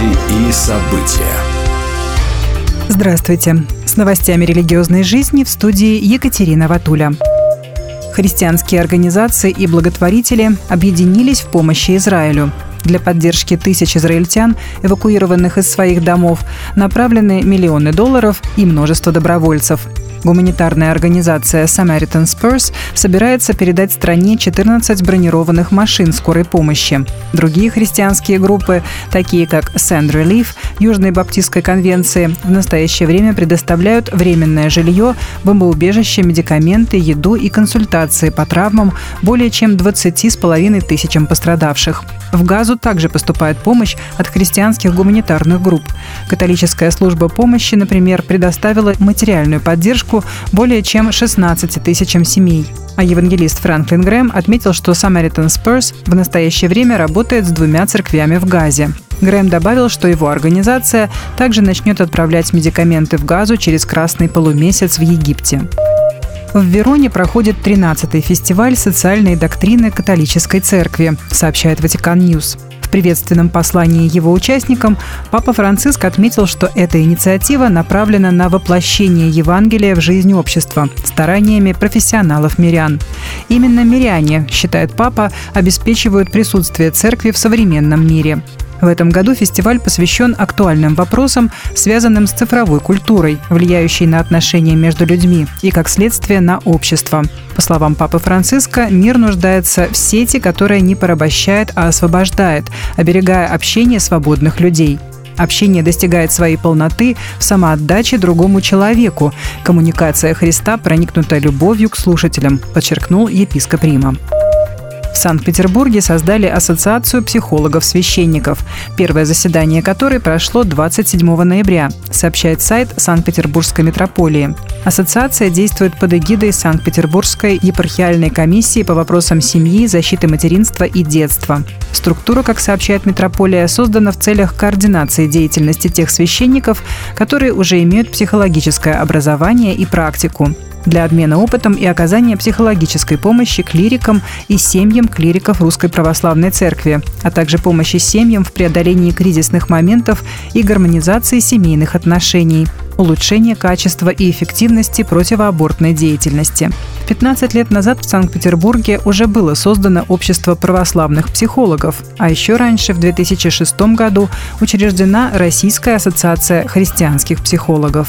Новости и события. Здравствуйте. С новостями религиозной жизни в студии Екатерина Ватуля. Христианские организации и благотворители объединились в помощи Израилю. Для поддержки тысяч израильтян, эвакуированных из своих домов, направлены миллионы долларов и множество добровольцев. Гуманитарная организация Samaritan Spurs собирается передать стране 14 бронированных машин скорой помощи. Другие христианские группы, такие как Sand Relief, Южной Баптистской конвенции, в настоящее время предоставляют временное жилье, бомбоубежище, медикаменты, еду и консультации по травмам более чем 20,5 тысячам пострадавших. В Газу также поступает помощь от христианских гуманитарных групп. Католическая служба помощи, например, предоставила материальную поддержку более чем 16 тысячам семей. А евангелист Франклин Грэм отметил, что Samaritan's Purse в настоящее время работает с двумя церквями в Газе. Грэм добавил, что его организация также начнет отправлять медикаменты в Газу через Красный полумесяц в Египте. В Вероне проходит 13-й фестиваль социальной доктрины католической церкви, сообщает Vatican News. В приветственном послании его участникам Папа Франциск отметил, что эта инициатива направлена на воплощение Евангелия в жизнь общества стараниями профессионалов-мирян. Именно миряне, считает Папа, обеспечивают присутствие церкви в современном мире. В этом году фестиваль посвящен актуальным вопросам, связанным с цифровой культурой, влияющей на отношения между людьми и, как следствие, на общество. По словам Папы Франциска, мир нуждается в сети, которая не порабощает, а освобождает, оберегая общение свободных людей. Общение достигает своей полноты в самоотдаче другому человеку. Коммуникация Христа проникнута любовью к слушателям, подчеркнул епископ Рима. В Санкт-Петербурге создали Ассоциацию психологов-священников, первое заседание которой прошло 27 ноября, сообщает сайт Санкт-Петербургской метрополии. Ассоциация действует под эгидой Санкт-Петербургской епархиальной комиссии по вопросам семьи, защиты материнства и детства. Структура, как сообщает метрополия, создана в целях координации деятельности тех священников, которые уже имеют психологическое образование и практику для обмена опытом и оказания психологической помощи клирикам и семьям клириков Русской Православной Церкви, а также помощи семьям в преодолении кризисных моментов и гармонизации семейных отношений улучшение качества и эффективности противоабортной деятельности. 15 лет назад в Санкт-Петербурге уже было создано Общество православных психологов, а еще раньше, в 2006 году, учреждена Российская ассоциация христианских психологов.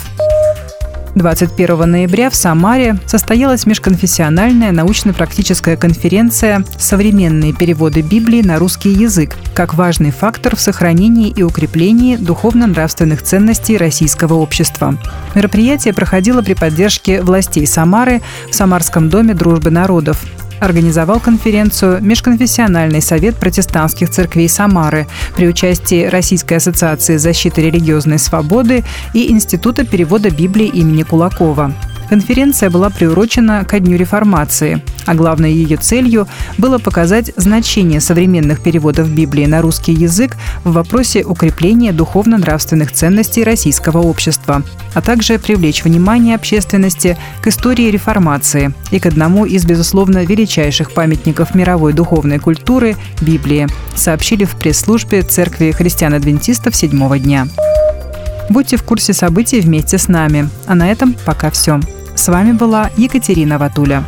21 ноября в Самаре состоялась межконфессиональная научно-практическая конференция «Современные переводы Библии на русский язык» как важный фактор в сохранении и укреплении духовно-нравственных ценностей российского общества. Мероприятие проходило при поддержке властей Самары в Самарском доме дружбы народов организовал конференцию Межконфессиональный совет протестантских церквей Самары при участии Российской ассоциации защиты религиозной свободы и Института перевода Библии имени Кулакова. Конференция была приурочена ко Дню реформации, а главной ее целью было показать значение современных переводов Библии на русский язык в вопросе укрепления духовно-нравственных ценностей российского общества, а также привлечь внимание общественности к истории реформации и к одному из, безусловно, величайших памятников мировой духовной культуры – Библии, сообщили в пресс-службе Церкви христиан-адвентистов седьмого дня. Будьте в курсе событий вместе с нами. А на этом пока все. С вами была Екатерина Ватуля.